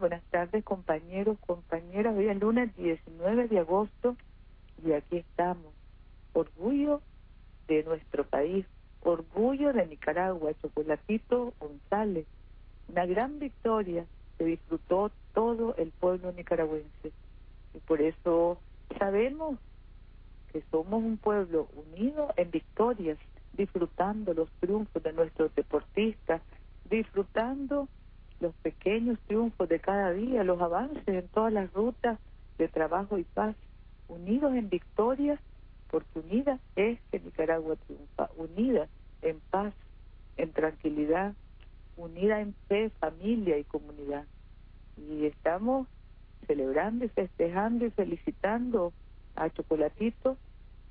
Buenas tardes, compañeros, compañeras. Hoy es lunes 19 de agosto y aquí estamos. Orgullo de nuestro país, orgullo de Nicaragua, Chocolatito González. Una gran victoria que disfrutó todo el pueblo nicaragüense. Y por eso sabemos que somos un pueblo unido en victorias, disfrutando los triunfos de nuestros deportistas, disfrutando los pequeños triunfos de cada día, los avances en todas las rutas de trabajo y paz, unidos en victorias, porque unida es que Nicaragua triunfa, unida en paz, en tranquilidad, unida en fe, familia y comunidad. Y estamos celebrando y festejando y felicitando a Chocolatito,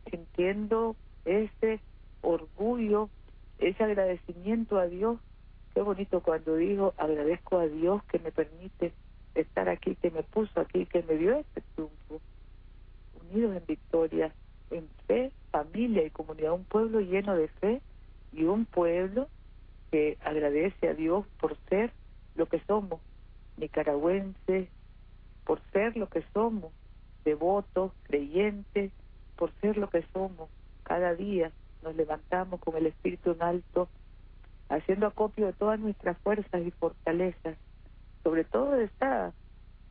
sintiendo ese orgullo, ese agradecimiento a Dios Qué bonito cuando dijo, agradezco a Dios que me permite estar aquí, que me puso aquí, que me dio este triunfo. Unidos en victoria, en fe, familia y comunidad, un pueblo lleno de fe y un pueblo que agradece a Dios por ser lo que somos, nicaragüenses, por ser lo que somos, devotos, creyentes, por ser lo que somos. Cada día nos levantamos con el espíritu en alto haciendo acopio de todas nuestras fuerzas y fortalezas, sobre todo de esta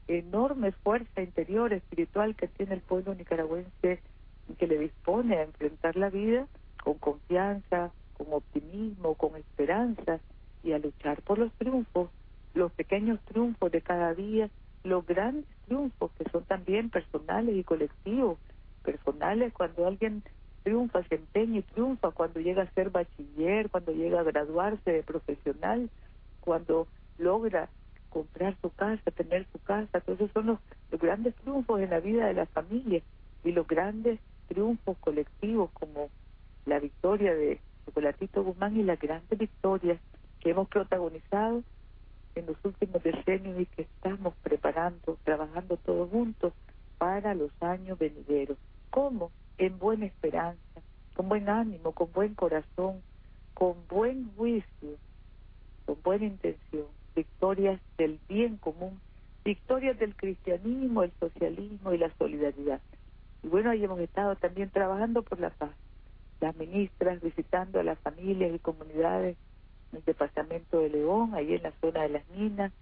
enorme fuerza interior espiritual que tiene el pueblo nicaragüense y que le dispone a enfrentar la vida con confianza, con optimismo, con esperanza y a luchar por los triunfos, los pequeños triunfos de cada día, los grandes triunfos que son también personales y colectivos, personales cuando alguien triunfa, se empeña y triunfa cuando llega a ser bachiller, cuando llega a graduarse de profesional, cuando logra comprar su casa, tener su casa, todos esos son los, grandes triunfos en la vida de la familia y los grandes triunfos colectivos como la victoria de Chocolatito Guzmán y las grandes victorias que hemos protagonizado en los últimos decenios y que estamos preparando, trabajando todos juntos para los años venideros. ¿Cómo? En buena esperanza, con buen ánimo, con buen corazón, con buen juicio, con buena intención, victorias del bien común, victorias del cristianismo, el socialismo y la solidaridad. Y bueno, ahí hemos estado también trabajando por la paz. Las ministras visitando a las familias y comunidades en el departamento de León, ahí en la zona de las minas,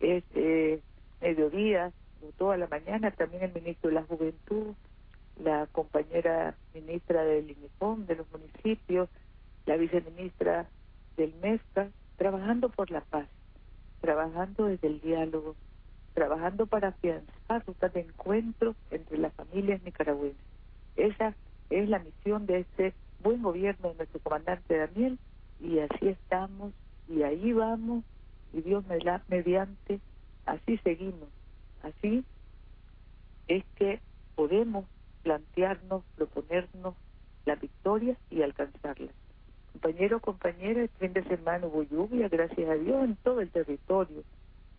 es eh, mediodía, toda la mañana, también el ministro de la Juventud, la compañera ministra del INIFON, de los municipios, la viceministra del MESCA, trabajando por la paz, trabajando desde el diálogo, trabajando para afianzar rutas de encuentro entre las familias nicaragüenses. Esa es la misión de este buen gobierno de nuestro comandante Daniel y así estamos y ahí vamos y Dios mediante, así seguimos. Así es que podemos plantearnos, proponernos la victoria y alcanzarla. Compañero, compañera, el fin de semana hubo lluvia, gracias a Dios, en todo el territorio.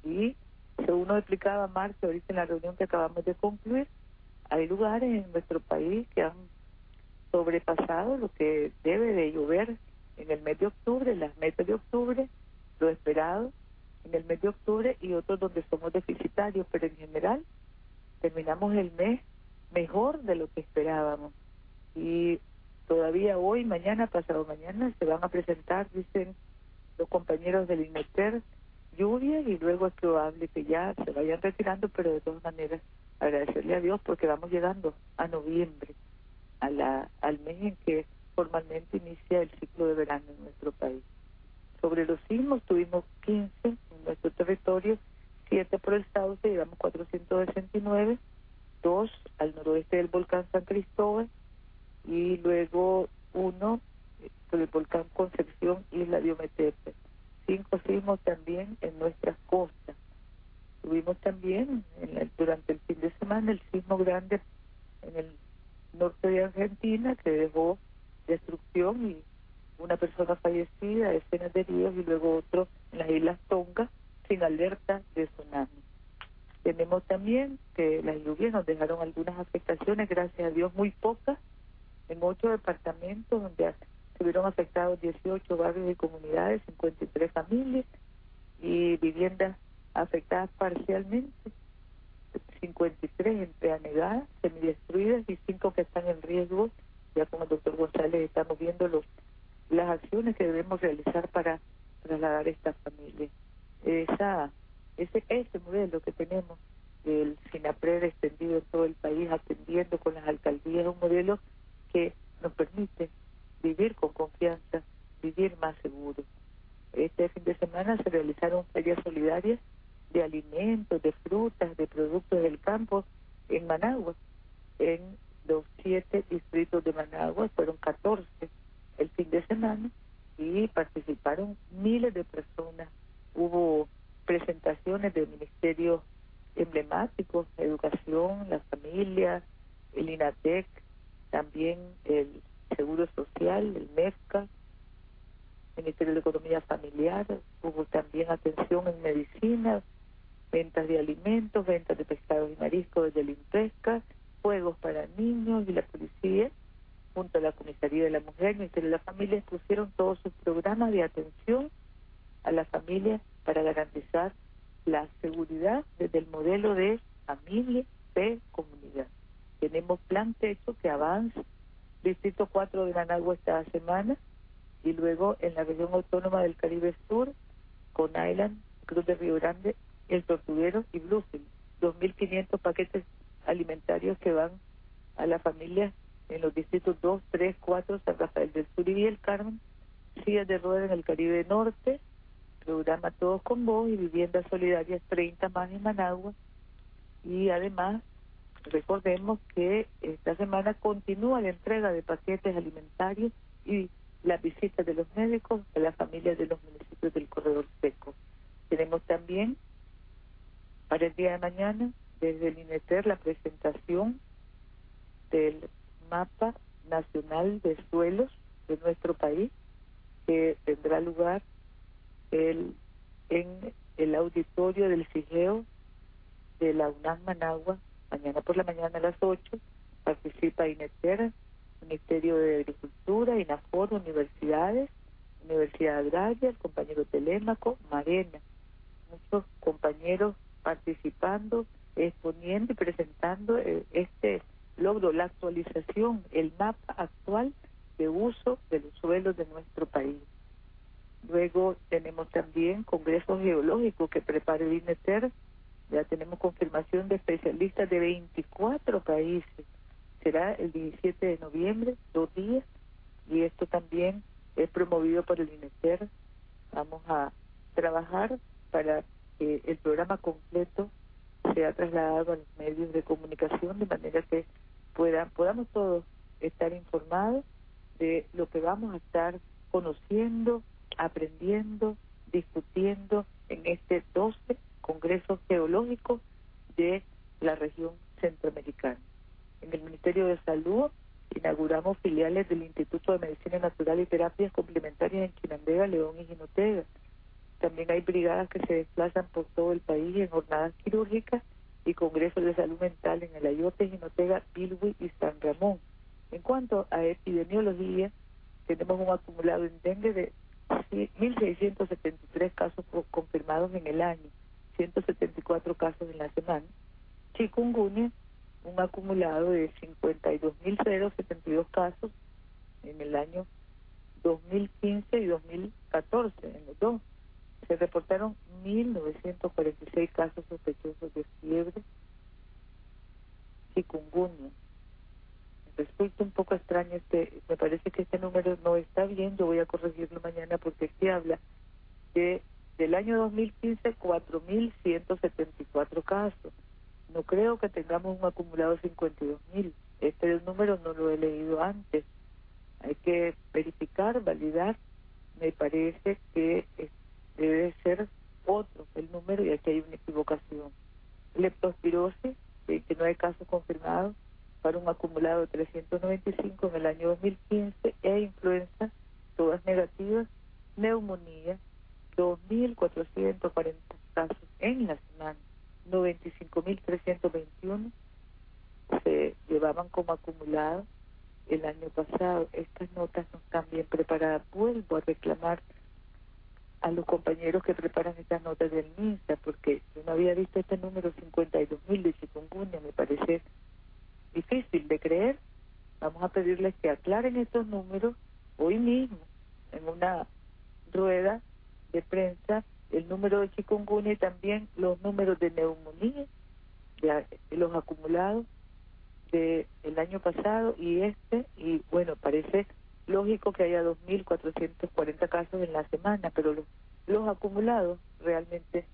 Y según nos explicaba Marta ahorita en la reunión que acabamos de concluir, hay lugares en nuestro país que han sobrepasado lo que debe de llover en el mes de octubre, las metas de octubre, lo esperado en el mes de octubre y otros donde somos deficitarios, pero en general terminamos el mes mejor de lo que esperábamos. Y todavía hoy, mañana, pasado mañana, se van a presentar, dicen los compañeros del INETER, lluvias y luego es probable que ya se vayan retirando, pero de todas maneras agradecerle a Dios porque vamos llegando a noviembre, a la, al mes en que formalmente inicia el ciclo de verano en nuestro país. Sobre los sismos tuvimos 15 en nuestro territorio, 7 por el Sauce, llevamos 469 dos al noroeste del volcán San Cristóbal y luego 25 que están en riesgo. Ya con el doctor González estamos viendo los educación, la familia, el INATEC, también el Seguro Social, el MEFCA, Ministerio de Economía Familiar, hubo también atención en medicina, ventas de alimentos, ventas de pescados y mariscos desde el INPESCA, juegos para niños y la policía, junto a la Comisaría de la Mujer, el Ministerio de la Familia, pusieron todos sus programas de atención a la familia para garantizar la seguridad desde el modelo de familia de comunidad. Tenemos plan techo que avanza, Distrito 4 de Managua esta semana, y luego en la región autónoma del Caribe Sur, con Island, Cruz de Río Grande el Tortuguero y Bluefield. 2.500 paquetes alimentarios que van a la familia en los distritos 2, 3, 4, San Rafael del Sur y el Carmen, sillas de rueda en el Caribe Norte, programa Todos con Vos y viviendas solidarias 30 más en Managua. Y además, recordemos que esta semana continúa la entrega de paquetes alimentarios y las visitas de los médicos a las familias de los municipios del Corredor Seco. Tenemos también para el día de mañana, desde el INETER, la presentación del mapa nacional de suelos de nuestro país, que tendrá lugar el, en el auditorio del CIGEO de la UNAM Managua, mañana por la mañana a las 8. Participa INETER, Ministerio de Agricultura, INAFOR, universidades, Universidad Agraria, el compañero Telémaco, Marena, muchos compañeros participando, exponiendo y presentando eh, este logro, la actualización, el mapa actual de uso de los suelos de nuestro país. Luego tenemos también congresos geológicos que prepara el INETER, ya tenemos confirmación de especialistas de 24 países. Será el 17 de noviembre, dos días, y esto también es promovido por el INETER. Vamos a trabajar para que el programa completo sea trasladado a los medios de comunicación de manera que puedan, podamos todos estar informados de lo que vamos a estar conociendo, aprendiendo, discutiendo en este 12 Congreso Geológico de la región centroamericana. En el Ministerio de Salud inauguramos filiales del Instituto de Medicina Natural y Terapias Complementarias en Chinandega, León y Jinotega. También hay brigadas que se desplazan por todo el país en jornadas quirúrgicas y congresos de salud mental en el Ayote, Jinotega, Bilwi y San Ramón. En cuanto a epidemiología, tenemos un acumulado en dengue de 1.673 casos confirmados en el año, 174 casos en la semana. Chikungunya, un acumulado de 52.072 casos en el año 2015 y 2014, en los dos se reportaron 1.946 casos sospechosos de fiebre chikungunya. Resulta un poco extraño este, me parece que este número no está bien, yo voy a corregirlo mañana porque aquí habla de del año 2015 4.174 casos. No creo que tengamos un acumulado de 52.000. Este número no lo he leído antes. Hay que verificar, validar. Me parece que debe ser otro el número y aquí hay una equivocación. leptospirosis, 29 casos confirmados para un acumulado de 395 en el año 2015 e influenza, todas negativas, neumonía, 2.440 casos en la semana, 95.321 se llevaban como acumulado el año pasado. Estas notas no están bien preparadas. Vuelvo a reclamar a los compañeros que preparan estas notas del MINSA, porque yo no había visto este número 52.000 de chikungunya, me parece difícil de creer. Vamos a pedirles que aclaren estos números hoy mismo, en una rueda de prensa, el número de chikungunya y también los números de neumonía, de los acumulados del el año pasado y este, y bueno, parece lógico que haya 2.440 casos en la semana, pero los acumulados realmente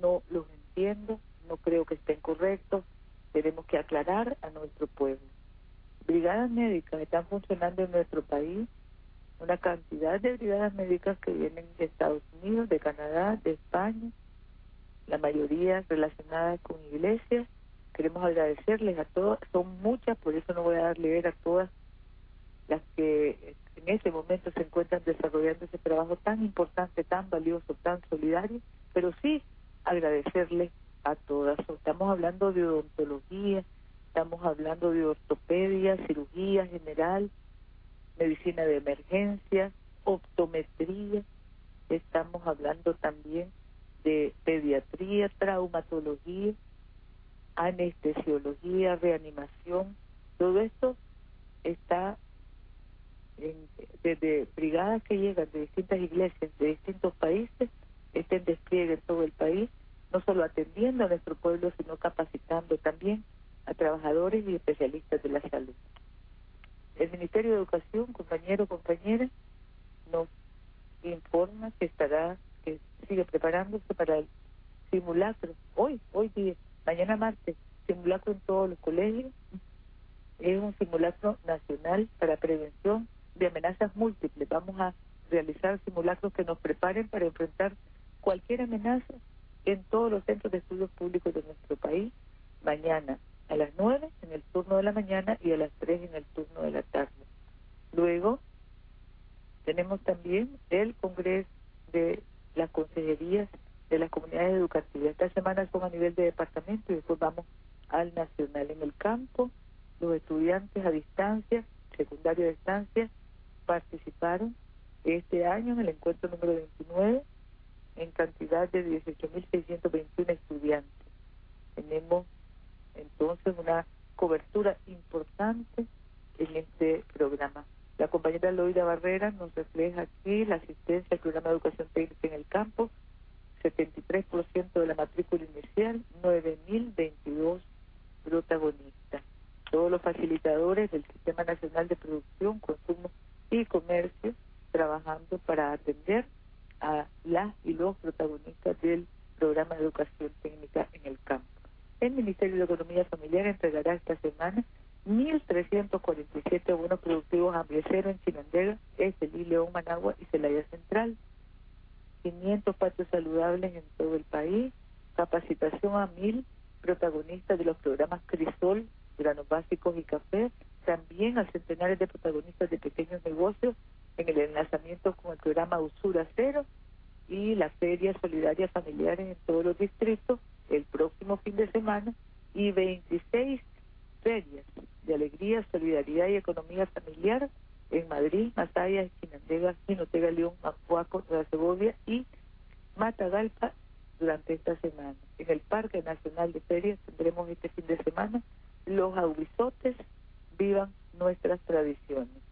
no los entiendo, no creo que estén correctos, tenemos que aclarar a nuestro pueblo. Brigadas médicas están funcionando en nuestro país, una cantidad de brigadas médicas que vienen de Estados Unidos, de Canadá, de España, la mayoría relacionadas con iglesias, Queremos agradecerles a todas, son muchas, por eso no voy a dar leer a todas las que en ese momento se encuentran desarrollando ese trabajo tan importante, tan valioso, tan solidario, pero sí agradecerles a todas. Estamos hablando de odontología, estamos hablando de ortopedia, cirugía general, medicina de emergencia, optometría, estamos hablando también de pediatría, traumatología, anestesiología, reanimación, todo esto está desde brigadas que llegan de distintas iglesias de distintos países, está en despliegue en todo el país, no solo atendiendo a nuestro pueblo, sino capacitando también a trabajadores y especialistas de la salud. El Ministerio de Educación, compañero, compañera, nos informa que estará, que sigue preparándose para el simulacro, hoy, hoy día, mañana martes, simulacro en todos los colegios. Es un simulacro nacional para prevención de amenazas múltiples. Vamos a realizar simulacros que nos preparen para enfrentar cualquier amenaza en todos los centros de estudios públicos de nuestro país, mañana a las 9 en el turno de la mañana y a las 3 en el turno de la tarde. Luego tenemos también el Congreso de las Consejerías de las comunidades educativas. Esta semana son a nivel de departamento y después vamos al nacional. En el campo, los estudiantes a distancia, secundario a distancia, participaron este año en el encuentro número 29 en cantidad de 18.621 estudiantes. Tenemos entonces una cobertura importante en este programa. La compañera Loida Barrera nos refleja aquí la asistencia al programa de educación técnica en el campo 73% de la matrícula inicial, 9.022 protagonistas. Todos los facilitadores del Sistema Nacional de Producción, Consumo y Comercio trabajando para atender a las y los protagonistas del programa de educación técnica en el campo. El Ministerio de Economía Familiar entregará esta semana 1.347 bonos productivos a en Chinandega, Estelí, León, Managua y Celaya Central. 500 patios saludables en todo el país, capacitación a mil protagonistas de los programas Crisol, granos básicos y café, también a centenares de protagonistas de pequeños negocios en el enlazamiento con el programa Usura Cero y las ferias solidarias familiares en todos los distritos el próximo fin de semana y 26 ferias de alegría, solidaridad y economía familiar en Madrid, Masaya, Chinandega, Jinotega, León, Macuaco, Nueva Segovia y Matagalpa durante esta semana. En el Parque Nacional de Ferias tendremos este fin de semana los aubisotes vivan nuestras tradiciones.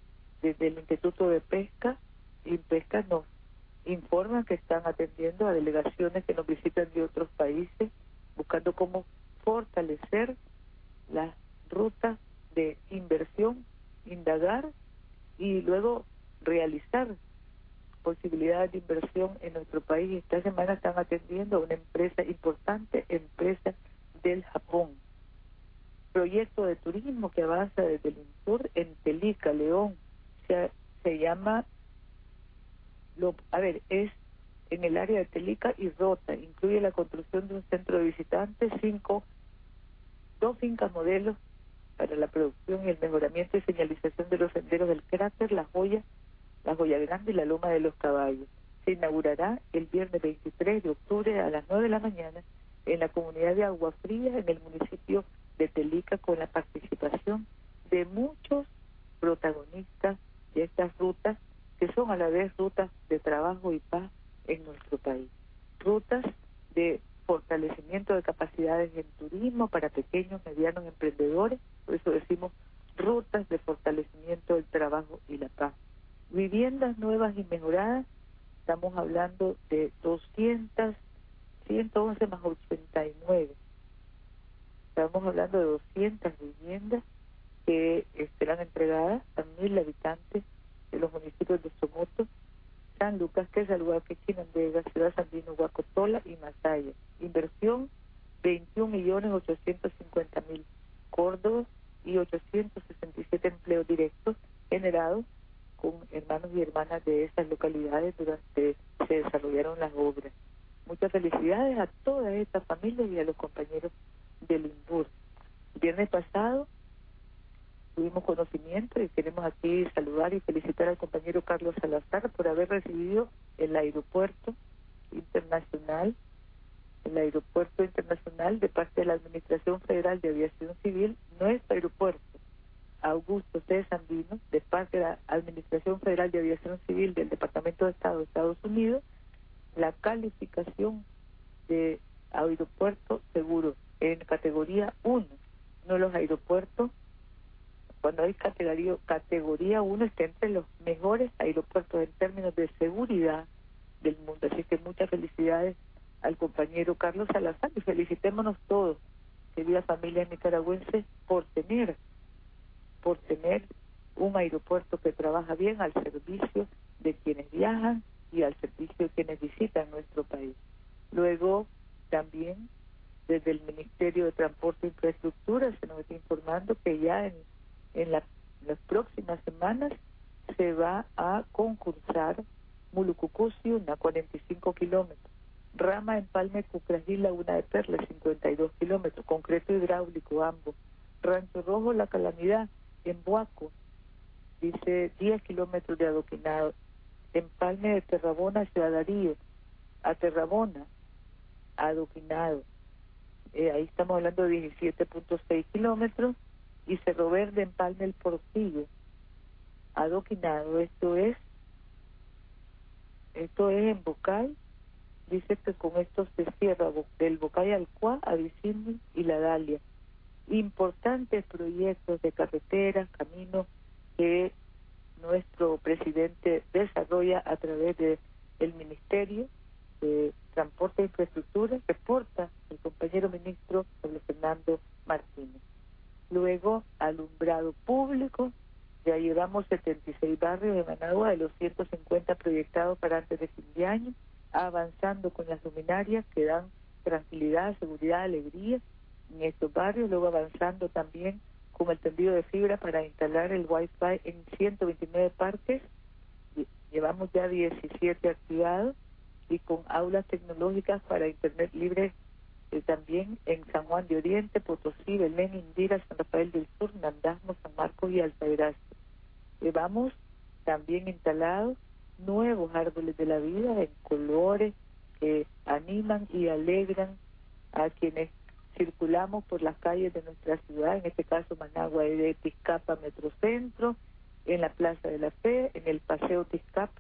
Desde el Instituto de Pesca y Pesca nos informan que están atendiendo a delegaciones que nos visitan de otros países, buscando cómo fortalecer las rutas de inversión, indagar y luego realizar posibilidades de inversión en nuestro país. Esta semana están atendiendo a una empresa importante, empresa del Japón. Proyecto de turismo que avanza desde el INSUR en Telica, León. Se llama, lo, a ver, es en el área de Telica y Rota. Incluye la construcción de un centro de visitantes, cinco, dos fincas modelos para la producción y el mejoramiento y señalización de los senderos del cráter, la joya, la joya grande y la loma de los caballos. Se inaugurará el viernes 23 de octubre a las 9 de la mañana en la comunidad de Agua Fría, en el municipio de Telica, con la participación de muchos protagonistas de estas rutas, que son a la vez rutas y paz en nuestro país. Rutas de fortalecimiento de capacidades en turismo para pequeños, medianos emprendedores, por eso decimos rutas de fortalecimiento del trabajo y la paz. Viviendas nuevas y mejoradas, estamos hablando de 200, 111 más 89. Estamos hablando de 200 viviendas que serán entregadas a mil habitantes de los municipios de Somoto, San Lucas, Quesalhuaque, Chinandega, Ciudad Sandino, Huacotola y Masaya. Inversión 21 millones 850 mil Córdoba y 867 empleos directos generados con hermanos y hermanas de estas localidades durante se desarrollaron las obras. Muchas felicidades a todas estas familias y a los compañeros del INBUR. Viernes pasado tuvimos conocimiento y queremos aquí saludar y felicitar al compañero Carlos Salazar por haber recibido el aeropuerto internacional, el aeropuerto internacional de parte de la Administración Federal de Aviación Civil, nuestro aeropuerto, Augusto C. Sandino, de parte de la Administración Federal de Aviación Civil del Departamento de Estado de Estados Unidos, la calificación de aeropuerto seguro en categoría 1, no los aeropuertos cuando hay categoría, categoría 1 está entre los mejores aeropuertos en términos de seguridad del mundo. Así que muchas felicidades al compañero Carlos Salazar y felicitémonos todos, querida familia nicaragüense, por tener, por tener un aeropuerto que trabaja bien al servicio de quienes viajan y al servicio de quienes visitan nuestro país. Luego, también desde el Ministerio de Transporte e Infraestructura se nos está informando que ya en en, las próximas semanas se va a concursar Mulucucusi, una 45 kilómetros, Rama Empalme Cucrajil, una de Perla, 52 kilómetros, concreto hidráulico ambos, Rancho Rojo, La Calamidad, en Buaco, dice 10 kilómetros de adoquinado, Empalme de Terrabona, Ciudad Darío, a Terrabona, adoquinado, eh, ahí estamos hablando de 17.6 kilómetros, y Cerro Verde Empalme el Portillo, adoquinado. Esto es, esto es en Bocay. Dice que con esto se cierra del Bocay al Cuá, a y la Dalia. Importantes proyectos de carreteras, caminos que nuestro presidente desarrolla a través del el Ministerio de Transporte e Infraestructura, reporta el compañero ministro Pablo Fernando Martínez. Luego, alumbrado público, ya llevamos 76 barrios de Managua de los 150 proyectados para antes de fin de año, avanzando con las luminarias que dan tranquilidad, seguridad, alegría en estos barrios, luego avanzando también con el tendido de fibra para instalar el Wi-Fi en 129 parques, llevamos ya 17 activados y con aulas tecnológicas para Internet libre eh, también en San Juan de Oriente, Potosí, Belén, Indira, San Rafael del Sur, Nandasmo, San Marcos y Altagracia. Llevamos también instalados nuevos árboles de la vida en colores que animan y alegran a quienes circulamos por las calles de nuestra ciudad, en este caso Managua de Tizcapa Metrocentro, en la Plaza de la Fe, en el Paseo Tizcapa,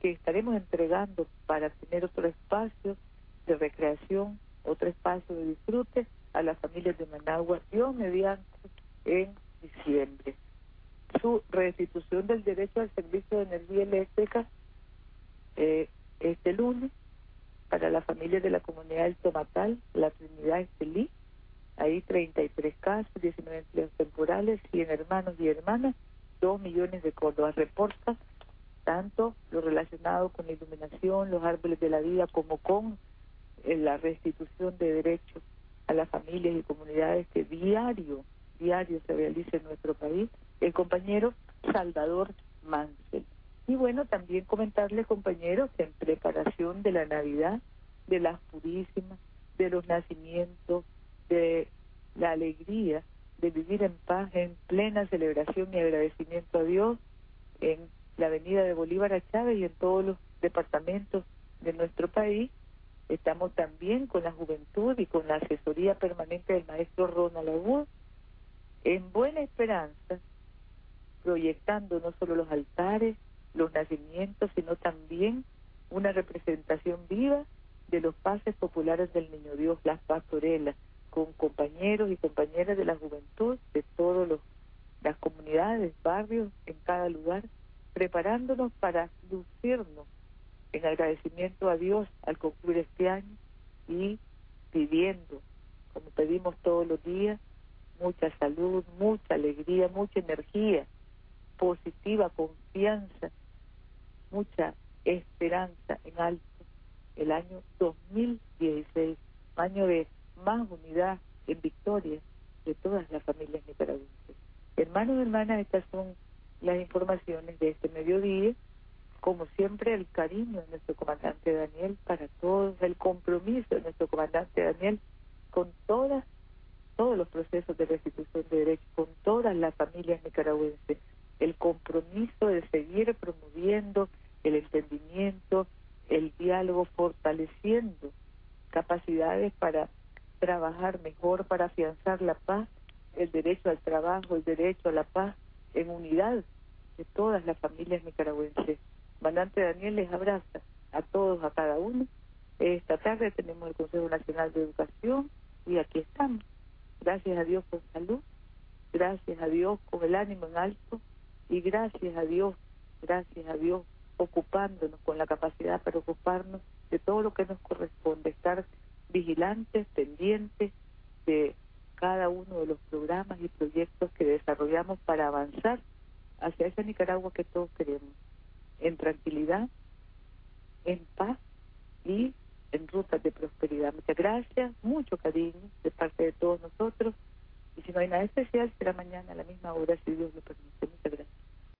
que estaremos entregando para tener otro espacio de recreación otro espacio de disfrute a las familias de Managua, Dios mediante, en diciembre. Su restitución del derecho al servicio de energía eléctrica eh, este lunes para las familias de la comunidad del Tomatal, la Trinidad Estelí, ahí 33 casos, 19 empleos temporales, 100 hermanos y hermanas, 2 millones de Córdoba. Reporta tanto lo relacionado con la iluminación, los árboles de la vida, como con en la restitución de derechos a las familias y comunidades que diario, diario se realiza en nuestro país, el compañero Salvador Mansell. Y bueno, también comentarles, compañeros, en preparación de la Navidad, de las purísimas, de los nacimientos, de la alegría de vivir en paz, en plena celebración y agradecimiento a Dios, en la avenida de Bolívar a Chávez y en todos los departamentos de nuestro país. Estamos también con la juventud y con la asesoría permanente del maestro Ronald Agud, en buena esperanza, proyectando no solo los altares, los nacimientos, sino también una representación viva de los pases populares del Niño Dios, las pastorelas, con compañeros y compañeras de la juventud de todas las comunidades, barrios, en cada lugar, preparándonos para lucirnos en agradecimiento a Dios al concluir este año y pidiendo, como pedimos todos los días, mucha salud, mucha alegría, mucha energía positiva, confianza, mucha esperanza en alto el año 2016, año de más unidad en victoria de todas las familias nicaragüenses. Hermanos y hermanas, estas son las informaciones de este mediodía. Como siempre, el cariño de nuestro comandante Daniel para todos, el compromiso de nuestro comandante Daniel con todas, todos los procesos de restitución de derechos, con todas las familias nicaragüenses, el compromiso de seguir promoviendo el entendimiento, el diálogo, fortaleciendo capacidades para para afianzar la paz, el derecho al trabajo, el derecho a la paz en unidad de todas las familias nicaragüenses. Mandante Daniel les abraza a todos, a cada uno. Esta tarde tenemos el Consejo Nacional de Educación y aquí estamos. Gracias a Dios con salud, gracias a Dios con el ánimo en alto y gracias a Dios, gracias a Dios ocupándonos con la capacidad para ocuparnos de todo lo que nos corresponde, estar vigilantes, pendientes de cada uno de los programas y proyectos que desarrollamos para avanzar hacia esa Nicaragua que todos queremos, en tranquilidad, en paz y en rutas de prosperidad. Muchas gracias, mucho cariño de parte de todos nosotros y si no hay nada especial será mañana a la misma hora si Dios lo permite.